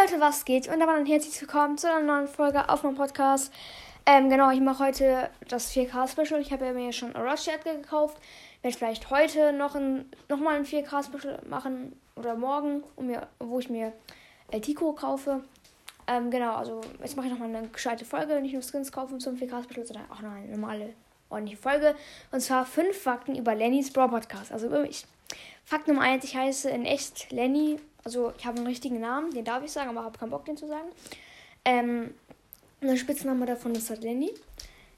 Leute, was geht? Und dann herzlich willkommen zu einer neuen Folge auf meinem Podcast. Ähm, genau, ich mache heute das 4K-Special. Ich habe ja mir schon Orochi Edgar gekauft. Werde vielleicht heute noch, ein, noch mal ein 4K-Special machen oder morgen, um mir, wo ich mir El Tico kaufe. Ähm, genau, also jetzt mache ich nochmal eine gescheite Folge, nicht nur Skins kaufen zum 4K-Special, sondern auch noch eine normale, ordentliche Folge. Und zwar fünf Fakten über Lennys Brawl Podcast, also über mich. Fakt Nummer eins, ich heiße in echt Lenny. Also ich habe einen richtigen Namen, den darf ich sagen, aber habe keinen Bock, den zu sagen. Ähm, der Spitzname davon ist halt Lenny.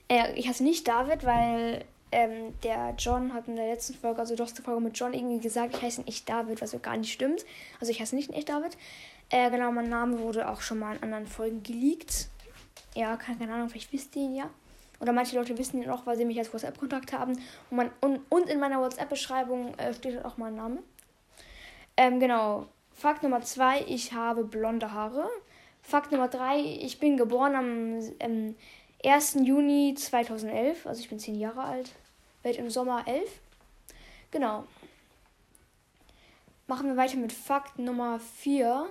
Äh, ich heiße nicht David, weil ähm, der John hat in der letzten Folge, also doch Folge mit John, irgendwie gesagt, ich heiße in echt David, was ja gar nicht stimmt. Also ich heiße nicht echt David. Äh, genau, mein Name wurde auch schon mal in anderen Folgen geleakt. Ja, keine, keine Ahnung, vielleicht wisst ihr ihn ja. Oder manche Leute wissen ihn auch, weil sie mich als WhatsApp-Kontakt haben. Und, mein, und, und in meiner WhatsApp-Beschreibung äh, steht auch mein Name. Ähm, genau. Fakt Nummer zwei, ich habe blonde Haare. Fakt Nummer drei, ich bin geboren am ähm, 1. Juni 2011. Also ich bin 10 Jahre alt. Werde im Sommer 11. Genau. Machen wir weiter mit Fakt Nummer 4.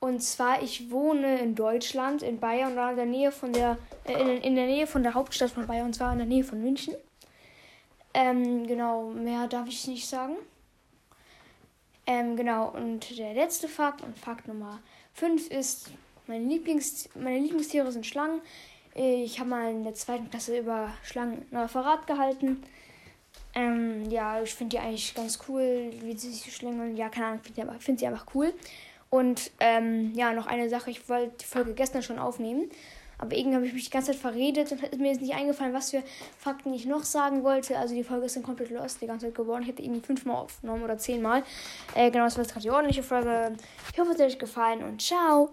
Und zwar, ich wohne in Deutschland, in Bayern, in der Nähe von der, äh, in, in, der Nähe von der Hauptstadt von Bayern, und zwar in der Nähe von München. Ähm, genau, mehr darf ich nicht sagen. Ähm, genau, und der letzte Fakt und Fakt Nummer 5 ist, meine, Lieblings, meine Lieblingstiere sind Schlangen. Ich habe mal in der zweiten Klasse über Schlangen ein Referat gehalten. Ähm, ja, ich finde die eigentlich ganz cool, wie sie sich schlängeln. Ja, keine Ahnung, finde find sie einfach cool. Und ähm, ja, noch eine Sache, ich wollte die Folge gestern schon aufnehmen. Aber irgendwie habe ich mich die ganze Zeit verredet und mir ist nicht eingefallen, was für Fakten ich noch sagen wollte. Also die Folge ist dann komplett lost die ganze Zeit geworden. Ich hätte irgendwie fünfmal aufgenommen oder zehnmal. Äh, genau, das war jetzt gerade die ordentliche Folge. Ich hoffe, es hat euch gefallen und ciao.